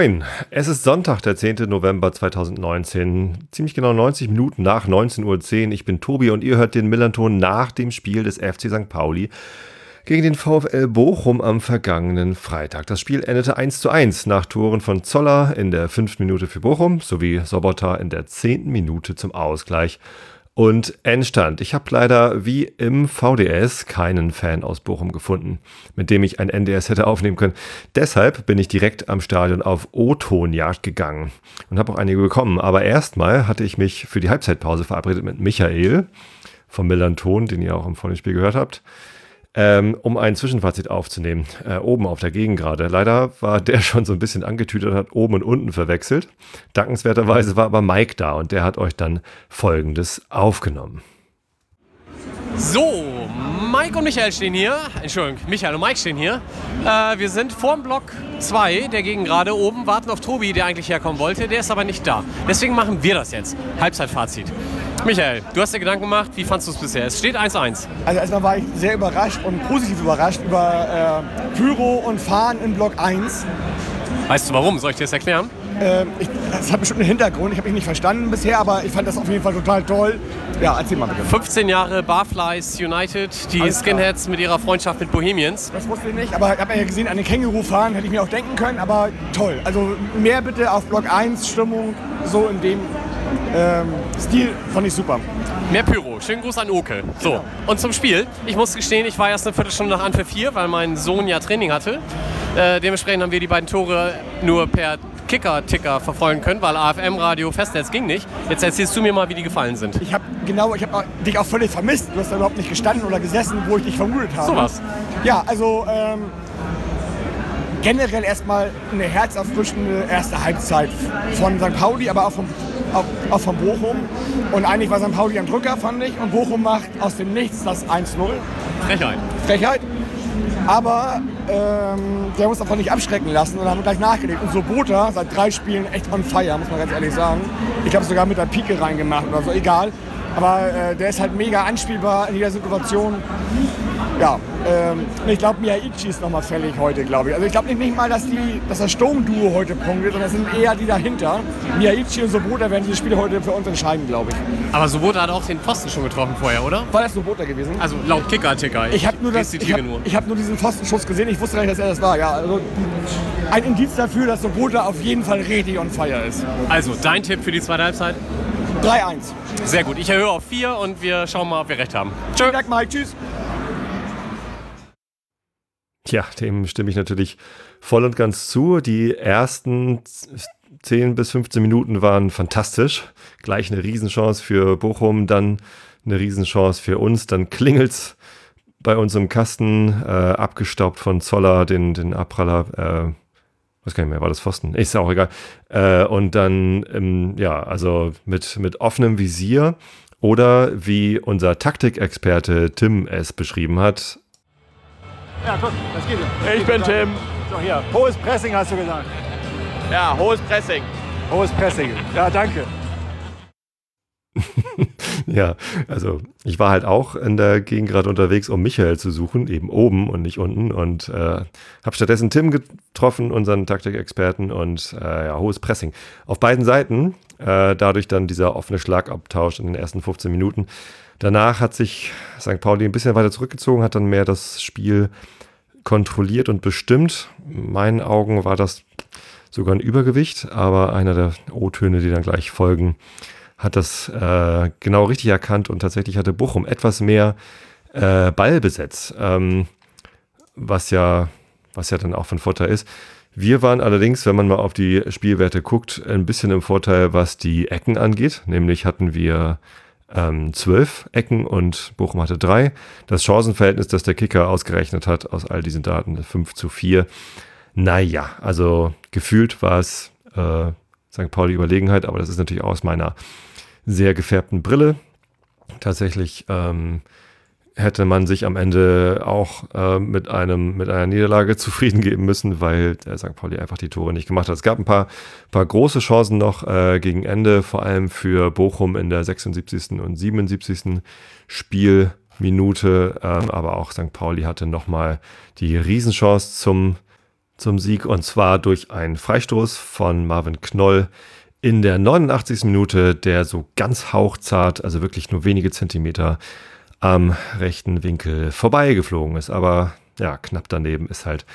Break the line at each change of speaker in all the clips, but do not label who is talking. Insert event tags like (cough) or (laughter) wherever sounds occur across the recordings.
Moin, es ist Sonntag, der 10. November 2019, ziemlich genau 90 Minuten nach 19.10 Uhr. Ich bin Tobi und ihr hört den Millanton nach dem Spiel des FC St. Pauli gegen den VfL Bochum am vergangenen Freitag. Das Spiel endete 1 zu 1 nach Toren von Zoller in der 5. Minute für Bochum sowie Sobota in der 10. Minute zum Ausgleich und Endstand. Ich habe leider wie im VDS keinen Fan aus Bochum gefunden, mit dem ich ein NDS hätte aufnehmen können. Deshalb bin ich direkt am Stadion auf O-Ton-Jagd gegangen und habe auch einige bekommen. Aber erstmal hatte ich mich für die Halbzeitpause verabredet mit Michael vom Millanton, den ihr auch im Vorspiel gehört habt ähm, um ein Zwischenfazit aufzunehmen. Äh, oben auf der Gegend gerade. Leider war der (laughs) schon so ein bisschen angetütet und hat oben und unten verwechselt. Dankenswerterweise war aber Mike da und der hat euch dann Folgendes aufgenommen.
So, Mike und Michael stehen hier. Entschuldigung, Michael und Mike stehen hier. Äh, wir sind vorm Block 2, der gegen gerade oben, warten auf Tobi, der eigentlich herkommen wollte. Der ist aber nicht da. Deswegen machen wir das jetzt. Halbzeitfazit. Michael, du hast dir Gedanken gemacht. Wie fandest du es bisher? Es steht 1-1.
Also erstmal war ich sehr überrascht und positiv überrascht über äh, Pyro und Fahren in Block 1.
Weißt du warum? Soll ich dir das erklären?
Äh, ich, das hat bestimmt einen Hintergrund. Ich habe ihn nicht verstanden bisher, aber ich fand das auf jeden Fall total toll. Ja, erzähl mal bitte.
15 Jahre Barflies United, die Alles Skinheads klar. mit ihrer Freundschaft mit Bohemians.
Das wusste ich nicht, aber ich habe ja gesehen, an den Känguru fahren hätte ich mir auch denken können, aber toll. Also mehr bitte auf Block 1, Stimmung so in dem ähm, Stil fand ich super.
Mehr Pyro. Schönen Gruß an Oke. So, genau. und zum Spiel. Ich muss gestehen, ich war erst eine Viertelstunde nach Anpfiff 4, weil mein Sohn ja Training hatte. Äh, dementsprechend haben wir die beiden Tore nur per Kicker-Ticker verfolgen können, weil AFM-Radio Festnetz ging nicht. Jetzt erzählst du mir mal, wie die gefallen sind.
Ich habe genau, ich habe dich auch völlig vermisst. Du hast da überhaupt nicht gestanden oder gesessen, wo ich dich vermutet habe.
So was.
Ja, also ähm, generell erstmal eine herzerfrischende erste Halbzeit von St. Pauli, aber auch vom auch, von Bochum. Und eigentlich war St. Pauli am Drücker, fand ich. Und Bochum macht aus dem Nichts das 1-0.
Frechheit.
Frechheit. Aber ähm, der muss davon nicht abschrecken lassen und haben gleich nachgelegt. Und so Bota seit drei Spielen echt on fire, muss man ganz ehrlich sagen. Ich habe sogar mit der Pike reingemacht oder so, egal. Aber äh, der ist halt mega anspielbar in jeder Situation ja, ähm, ich glaube, Miyaichi ist nochmal fällig heute, glaube ich. Also ich glaube nicht, nicht mal, dass, die, dass das Sturmduo heute punktet, sondern es sind eher die dahinter. Miyaichi und Sobota werden diese Spiele heute für uns entscheiden, glaube ich.
Aber Sobota hat auch den Pfosten schon getroffen vorher, oder?
War das Sobota gewesen?
Also laut Kicker-Ticker.
Ich, ich habe nur, das, ich hab, nur. Ich hab nur diesen Pfostenschuss gesehen, ich wusste gar nicht, dass er das war. Ja, also ein Indiz dafür, dass Sobota auf jeden Fall richtig on fire ist.
Also, dein Tipp für die zweite Halbzeit?
3-1.
Sehr gut. Ich erhöhe auf 4 und wir schauen mal, ob wir recht haben.
Tschö. Vielen Dank, Mike. Tschüss.
Ja, dem stimme ich natürlich voll und ganz zu. Die ersten 10 bis 15 Minuten waren fantastisch. Gleich eine Riesenchance für Bochum, dann eine Riesenchance für uns. Dann klingelt's bei uns im Kasten, äh, abgestaubt von Zoller, den, den Abpraller. Äh, was kann ich mehr, war das Pfosten? Ist ja auch egal. Äh, und dann, ähm, ja, also mit, mit offenem Visier oder wie unser Taktikexperte Tim es beschrieben hat,
ja, guck, das geht. Das
ich bin Tim.
So, hier. Hohes Pressing hast du gesagt.
Ja, hohes Pressing.
Hohes Pressing. Ja, danke. (laughs)
ja, also ich war halt auch in der Gegend gerade unterwegs, um Michael zu suchen, eben oben und nicht unten und äh, habe stattdessen Tim getroffen, unseren Taktikexperten und äh, ja, hohes Pressing. Auf beiden Seiten, äh, dadurch dann dieser offene Schlagabtausch in den ersten 15 Minuten. Danach hat sich St. Pauli ein bisschen weiter zurückgezogen, hat dann mehr das Spiel kontrolliert und bestimmt. In meinen Augen war das sogar ein Übergewicht, aber einer der O-Töne, die dann gleich folgen, hat das äh, genau richtig erkannt und tatsächlich hatte Bochum etwas mehr äh, Ballbesitz, ähm, was ja, was ja dann auch von Vorteil ist. Wir waren allerdings, wenn man mal auf die Spielwerte guckt, ein bisschen im Vorteil, was die Ecken angeht. Nämlich hatten wir ähm, zwölf Ecken und Bochum hatte drei. Das Chancenverhältnis, das der Kicker ausgerechnet hat aus all diesen Daten, 5 zu 4. Naja, also gefühlt war es äh, St. Pauli Überlegenheit, aber das ist natürlich aus meiner sehr gefärbten Brille. Tatsächlich ähm, hätte man sich am Ende auch äh, mit, einem, mit einer Niederlage (laughs) zufrieden geben müssen, weil der St. Pauli einfach die Tore nicht gemacht hat. Es gab ein paar, paar große Chancen noch äh, gegen Ende, vor allem für Bochum in der 76. und 77. Spielminute. Ähm, aber auch St. Pauli hatte nochmal die Riesenchance zum, zum Sieg und zwar durch einen Freistoß von Marvin Knoll in der 89. Minute, der so ganz hauchzart, also wirklich nur wenige Zentimeter am rechten Winkel vorbeigeflogen ist. Aber ja, knapp daneben ist halt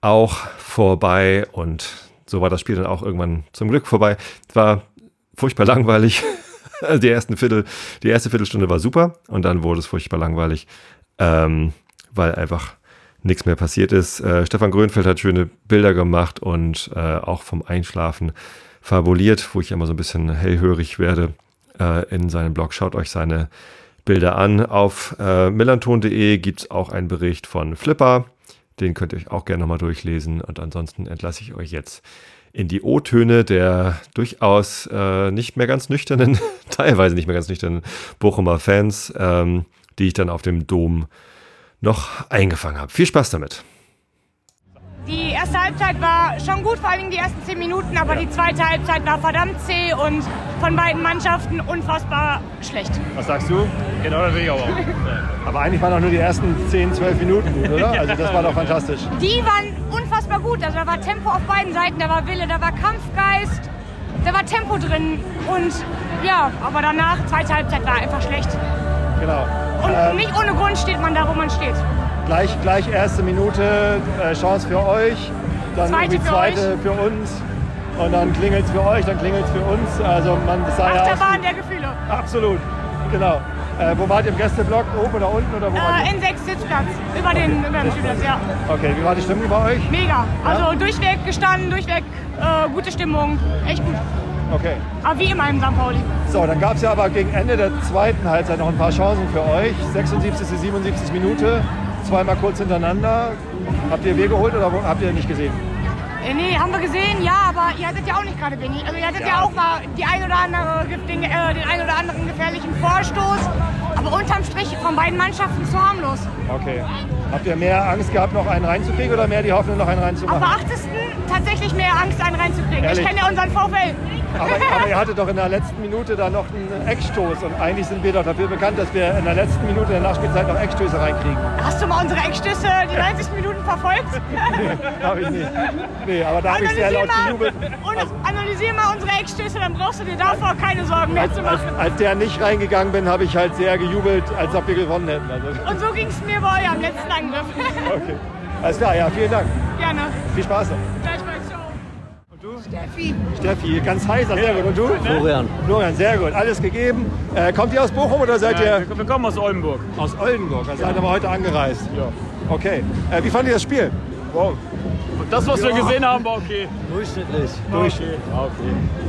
auch vorbei und so war das Spiel dann auch irgendwann zum Glück vorbei. Es war furchtbar langweilig. (laughs) die, ersten Viertel, die erste Viertelstunde war super und dann wurde es furchtbar langweilig, ähm, weil einfach nichts mehr passiert ist. Äh, Stefan Grönfeld hat schöne Bilder gemacht und äh, auch vom Einschlafen fabuliert, wo ich immer so ein bisschen hellhörig werde äh, in seinem Blog. Schaut euch seine Bilder an. Auf äh, millanton.de gibt es auch einen Bericht von Flipper. Den könnt ihr euch auch gerne nochmal durchlesen. Und ansonsten entlasse ich euch jetzt in die O-Töne der durchaus äh, nicht mehr ganz nüchternen, (laughs) teilweise nicht mehr ganz nüchternen Bochumer Fans, ähm, die ich dann auf dem Dom noch eingefangen habe. Viel Spaß damit.
Die erste Halbzeit war schon gut, vor allem die ersten zehn Minuten, aber die zweite Halbzeit war verdammt zäh und von beiden Mannschaften unfassbar schlecht.
Was sagst du?
Genau, das will ich auch. (laughs)
Aber eigentlich waren doch nur die ersten 10, 12 Minuten gut, oder? (laughs) Also das war doch fantastisch.
Die waren unfassbar gut. Also da war Tempo auf beiden Seiten, da war Wille, da war Kampfgeist, da war Tempo drin. Und ja, aber danach, zweite Halbzeit war einfach schlecht.
Genau.
Und
Ähm,
nicht ohne Grund steht man da, wo man steht.
Gleich, gleich erste Minute, äh, Chance für euch, dann
Zweite für
zweite für uns und dann klingelt es für euch, dann klingelt es für uns. Also man ja aus
Achterbahn
wie-
der Gefühle.
Absolut, genau. Äh, wo wart ihr im Gästeblock? Oben oder unten? Oder wo
Äh, in sechs Sitzplatz, über den, über den Spielplatz, ja.
Okay, wie war die Stimmung bei euch?
Mega. Also durchweg gestanden, durchweg äh, gute Stimmung. Echt gut.
Okay.
Aber wie immer im St. Pauli.
So, dann gab es ja aber gegen Ende der zweiten Halbzeit noch ein paar Chancen für euch. 76. 77. Minute, zweimal kurz hintereinander. Habt ihr weh geholt oder habt ihr nicht gesehen?
Äh, nee, haben wir gesehen, ja, aber ihr hattet ja auch nicht gerade wenig. Also ihr hattet ja, auch mal die ein oder andere, den, äh, den ein oder anderen gefährlichen Vorstoß. Aber unterm Strich von beiden Mannschaften zu harmlos.
Okay. Habt ihr mehr Angst gehabt, noch einen reinzukriegen oder mehr die Hoffnung, noch einen
Ab
reinzumachen?
der 80. tatsächlich mehr Angst, einen reinzukriegen.
Ehrlich?
Ich kenne ja unseren VfL.
Aber, aber ihr (laughs) hattet doch in der letzten Minute da noch einen Eckstoß und eigentlich sind wir doch dafür bekannt, dass wir in der letzten Minute der Nachspielzeit noch Eckstöße reinkriegen.
Hast du mal unsere Eckstöße die 90 Minuten verfolgt? (laughs)
Habe ich nicht. Nee, aber da habe ich sehr laut gejubelt.
und analysier mal unsere Eckstöße, dann brauchst du dir davor keine Sorgen mehr
Als,
zu
als,
machen.
als der nicht reingegangen bin, habe ich halt sehr gejubelt, als ob wir gewonnen hätten. Also,
Und so ging es mir bei eurem letzten Angriff.
okay. Alles klar, ja, vielen Dank.
Gerne.
Viel Spaß noch.
Gleichfalls. Ciao.
Steffi, ganz heißer, sehr gut. Und du?
Florian.
Florian, sehr gut. Alles gegeben. Äh, kommt ihr aus Bochum oder seid ihr
Wir kommen aus Oldenburg.
aus Oldenburg? Also seid aber heute angereist. Ja. Okay. Äh, wie fandet ihr das Spiel?
Wow. Das, was wir gesehen haben, war okay.
Durchschnittlich.
Durch.
Ah, okay.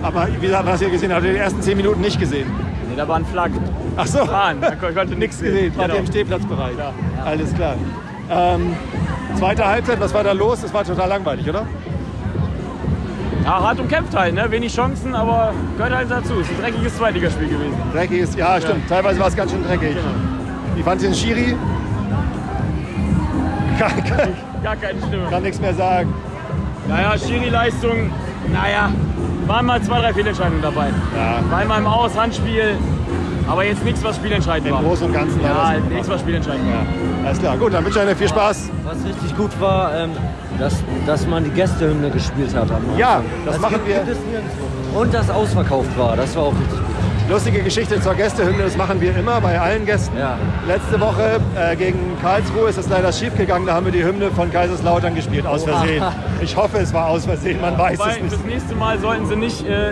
Aber wie gesagt, was ihr gesehen habt, habt ihr die ersten zehn Minuten nicht gesehen.
Nee, da waren Flaggen.
Ach so,
Bahn, da kon- konnte nichts
gesehen. Wart ihr im Stehplatzbereich? Alles klar. Ähm, zweite Halbzeit, was war da los? Das war total langweilig, oder?
Ja, hart umkämpft halt, ne? Wenig Chancen, aber gehört halt dazu. Es ist ein dreckiges Zweitligaspiel gewesen.
Dreckig ist, ja, stimmt. Teilweise war es ganz schön dreckig. Wie fand ihr den Schiri? (laughs) Kann, kann,
Gar keine Stimme.
kann nichts mehr sagen.
Naja, Schiri-Leistung, naja, waren mal zwei, drei Fehlentscheidungen dabei.
Ja.
War einmal im Aus, Handspiel, aber jetzt nichts, was spielentscheidend
Im
war.
Großen und Ganzen
Ja,
das.
nichts, was spielentscheidend war.
Alles klar, gut, dann wünsche ich euch viel Spaß.
Was richtig gut war, ähm, dass, dass man die Gästehymne gespielt hat.
Ja, das
Also
machen wir.
Und das ausverkauft war, das war auch richtig gut.
Lustige Geschichte zur Gästehymne, das machen wir immer bei allen Gästen.
Ja.
Letzte Woche äh, gegen Karlsruhe ist es leider schief gegangen, da haben wir die Hymne von Kaiserslautern gespielt, aus Versehen. Ich hoffe, es war aus Versehen, man weiß
Wobei,
es nicht.
fürs nächste Mal sollten sie nicht äh,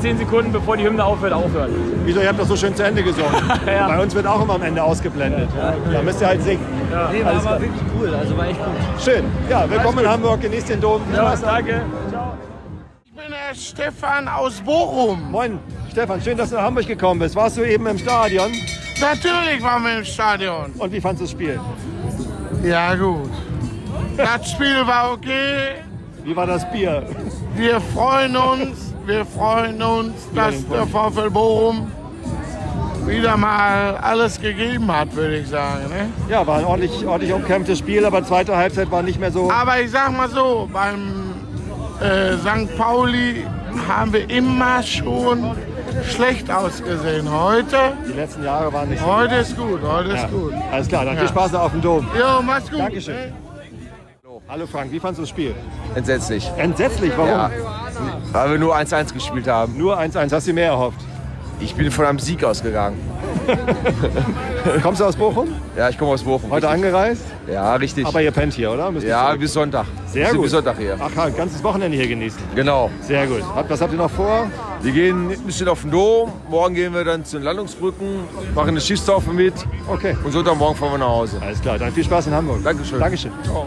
zehn Sekunden bevor die Hymne aufhört, aufhören.
Wieso, ihr habt doch so schön zu Ende gesungen. (laughs)
Ja.
Bei uns wird auch immer am Ende ausgeblendet. Da müsst ihr halt singen.
Nee, war
Alles
aber
klar.
wirklich cool, also war echt gut.
Schön. Ja, willkommen in Hamburg, genießt den Dom.
Ja, danke. Ciao.
Ich bin der Stefan aus Bochum.
Moin, Stefan, schön, dass du nach Hamburg gekommen bist. Warst du eben im Stadion?
Natürlich waren wir im Stadion.
Und wie fandest du das Spiel?
Ja gut. Das Spiel war okay.
Wie war das Bier?
Wir freuen uns, wir freuen uns, dass der VfL Bochum wieder mal alles gegeben hat, würde ich sagen. Ne?
Ja, war ein ordentlich, ordentlich umkämpftes Spiel, aber zweite Halbzeit war nicht mehr so.
Aber ich sag mal so, beim äh, St. Pauli haben wir immer schon schlecht ausgesehen. Heute,
Die letzten Jahre waren nicht so.
heute ist gut, heute ist
Ja.
gut.
Alles klar, dann
Ja.
viel Spaß auf dem Dom.
Jo, mach's gut.
Dankeschön. Hallo Frank, wie fandest du das Spiel?
Entsetzlich.
Entsetzlich, warum?
Ja. Weil wir nur 1-1 gespielt haben.
Nur 1-1, hast du mehr erhofft?
Ich bin von einem Sieg ausgegangen. (laughs)
Kommst du aus Bochum?
Ja, ich komme aus Bochum.
Heute
richtig.
angereist?
Ja, richtig.
Aber ihr pennt hier, oder? Müsst
ja,
zurück?
bis Sonntag.
Sehr
sind
gut.
Bis Sonntag hier.
Ach, ein ganzes Wochenende hier genießen.
Genau.
Sehr gut. Was habt ihr noch vor?
Wir gehen ein bisschen auf den Dom. Morgen gehen wir dann zu den Landungsbrücken, machen eine Schiffstaufe mit.
Okay.
Und Sonntagmorgen fahren wir nach Hause.
Alles klar, dann viel Spaß in Hamburg.
Dankeschön.
Dankeschön. Du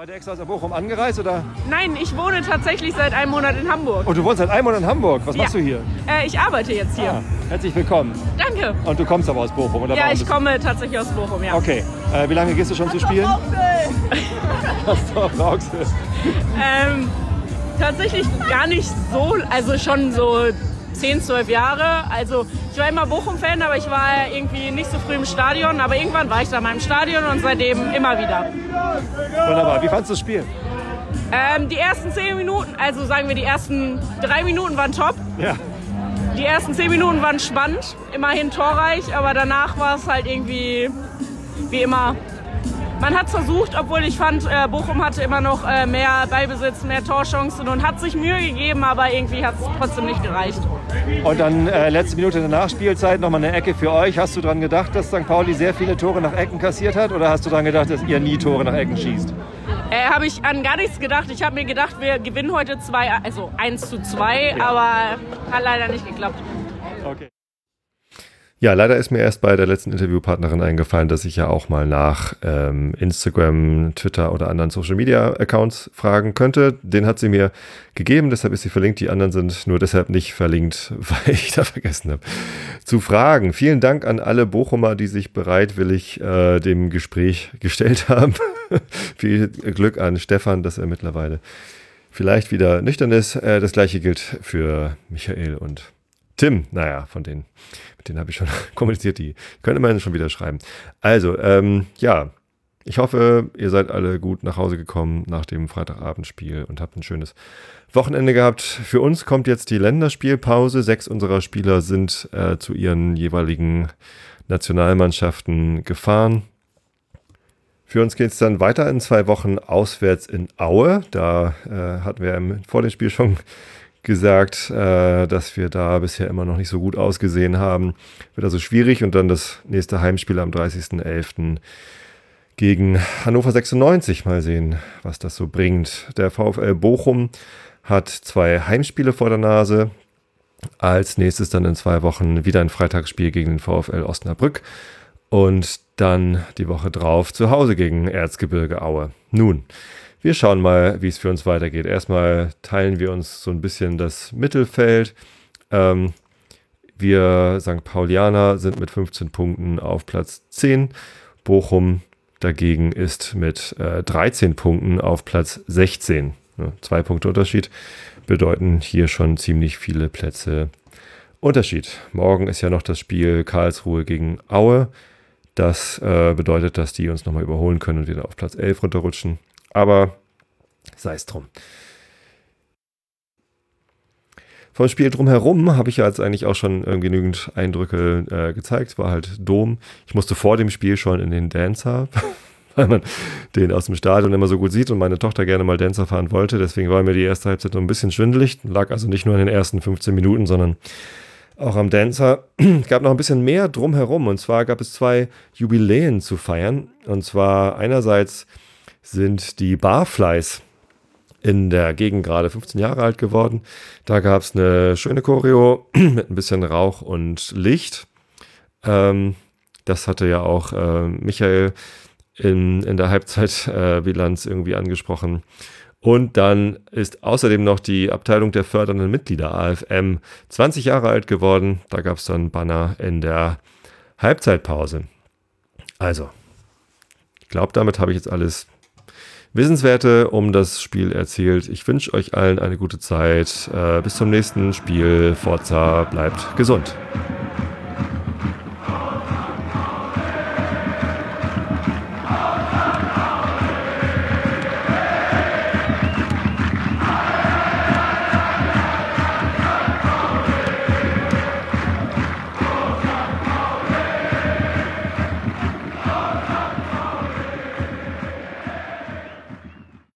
heute extra aus Bochum angereist oder?
Nein, ich wohne tatsächlich seit einem Monat in Hamburg.
Und du wohnst seit einem Monat in Hamburg. Was
Ja.
machst du hier?
Äh, ich arbeite jetzt hier.
Ah, herzlich willkommen.
Danke.
Und du kommst aber aus Bochum, oder?
Ja, ich komme tatsächlich aus Bochum, ja.
Okay. Äh, wie lange gehst du schon zu spielen? Castor Rauxel.
Ähm, tatsächlich gar nicht so, also schon so 10, 12 Jahre. Also ich war immer Bochum-Fan, aber ich war irgendwie nicht so früh im Stadion. Aber irgendwann war ich da mal im Stadion und seitdem immer wieder.
Wunderbar. Wie fandest du das Spiel?
Ähm, die ersten 10 Minuten, also sagen wir die ersten 3 Minuten waren top.
Ja.
Die ersten 10 Minuten waren spannend, immerhin torreich, aber danach war es halt irgendwie wie immer. Man hat es versucht, obwohl ich fand, äh, Bochum hatte immer noch äh, mehr Ballbesitz, mehr Torchancen und hat sich Mühe gegeben, aber irgendwie hat es trotzdem nicht gereicht.
Und dann äh, letzte Minute der Nachspielzeit nochmal eine Ecke für euch. Hast du daran gedacht, dass St. Pauli sehr viele Tore nach Ecken kassiert hat? Oder hast du daran gedacht, dass ihr nie Tore nach Ecken schießt?
Äh, habe ich an gar nichts gedacht. Ich habe mir gedacht, wir gewinnen heute zwei, also 1 zu 2, aber hat leider nicht geklappt.
Okay.
Ja, leider ist mir erst bei der letzten Interviewpartnerin eingefallen, dass ich ja auch mal nach ähm, Instagram, Twitter oder anderen Social Media Accounts fragen könnte. Den hat sie mir gegeben, deshalb ist sie verlinkt. Die anderen sind nur deshalb nicht verlinkt, (laughs) weil ich da vergessen habe zu fragen. Vielen Dank an alle Bochumer, die sich bereitwillig äh, dem Gespräch gestellt haben. (laughs) Viel Glück an Stefan, dass er mittlerweile vielleicht wieder nüchtern ist. Äh, das gleiche gilt für Michael und Tim. Naja, von denen, mit denen habe ich schon (laughs) kommuniziert, die können immerhin schon wieder schreiben. Also, ähm, ja, ich hoffe, ihr seid alle gut nach Hause gekommen nach dem Freitagabendspiel und habt ein schönes Wochenende gehabt. Für uns kommt jetzt die Länderspielpause. Sechs unserer Spieler sind äh, zu ihren jeweiligen Nationalmannschaften gefahren. Für uns geht es dann weiter in zwei Wochen auswärts in Aue. Da äh, hatten wir vor dem Spiel schon gesagt, äh, dass wir da bisher immer noch nicht so gut ausgesehen haben. Wird also schwierig und dann das nächste Heimspiel am 30.11. gegen Hannover 96. Mal sehen, was das so bringt. Der VfL Bochum hat zwei Heimspiele vor der Nase. Als nächstes dann in zwei Wochen wieder ein Freitagsspiel gegen den VfL Osnabrück und dann die Woche drauf zu Hause gegen Erzgebirge Aue. Nun, wir schauen mal, wie es für uns weitergeht. Erstmal teilen wir uns so ein bisschen das Mittelfeld. Ähm, wir St. Paulianer sind mit 15 Punkten auf Platz 10. Bochum dagegen ist mit äh, 13 Punkten auf Platz 16. Ja, zwei Punkte Unterschied bedeuten hier schon ziemlich viele Plätze Unterschied. Morgen ist ja noch das Spiel Karlsruhe gegen Aue. Das äh, bedeutet, dass die uns nochmal überholen können und wieder auf Platz 11 runterrutschen. Aber sei es drum. Vom Spiel drumherum habe ich ja jetzt eigentlich auch schon äh, genügend Eindrücke äh, gezeigt. War halt Dom. Ich musste vor dem Spiel schon in den Dancer, (laughs) weil man den aus dem Stadion immer so gut sieht und meine Tochter gerne mal Dancer fahren wollte. Deswegen war mir die erste Halbzeit noch ein bisschen schwindelig. Lag also nicht nur in den ersten 15 Minuten, sondern auch am Dancer. Es (clears throat) gab noch ein bisschen mehr drumherum. Und zwar gab es zwei Jubiläen zu feiern. Und zwar einerseits sind die Barflies in der Gegend gerade 15 Jahre alt geworden. Da gab es eine schöne Choreo (clears throat) mit ein bisschen Rauch und Licht. Ähm, das hatte ja auch äh, Michael in, in der Halbzeitbilanz (laughs) äh, irgendwie angesprochen. Und dann ist außerdem noch die Abteilung der fördernden Mitglieder AFM 20 Jahre alt geworden. Da gab es dann Banner in der Halbzeitpause. Also, ich glaube, damit habe ich jetzt alles Wissenswerte um das Spiel erzählt. Ich wünsche euch allen eine gute Zeit. Äh, bis zum nächsten Spiel. Forza, bleibt gesund.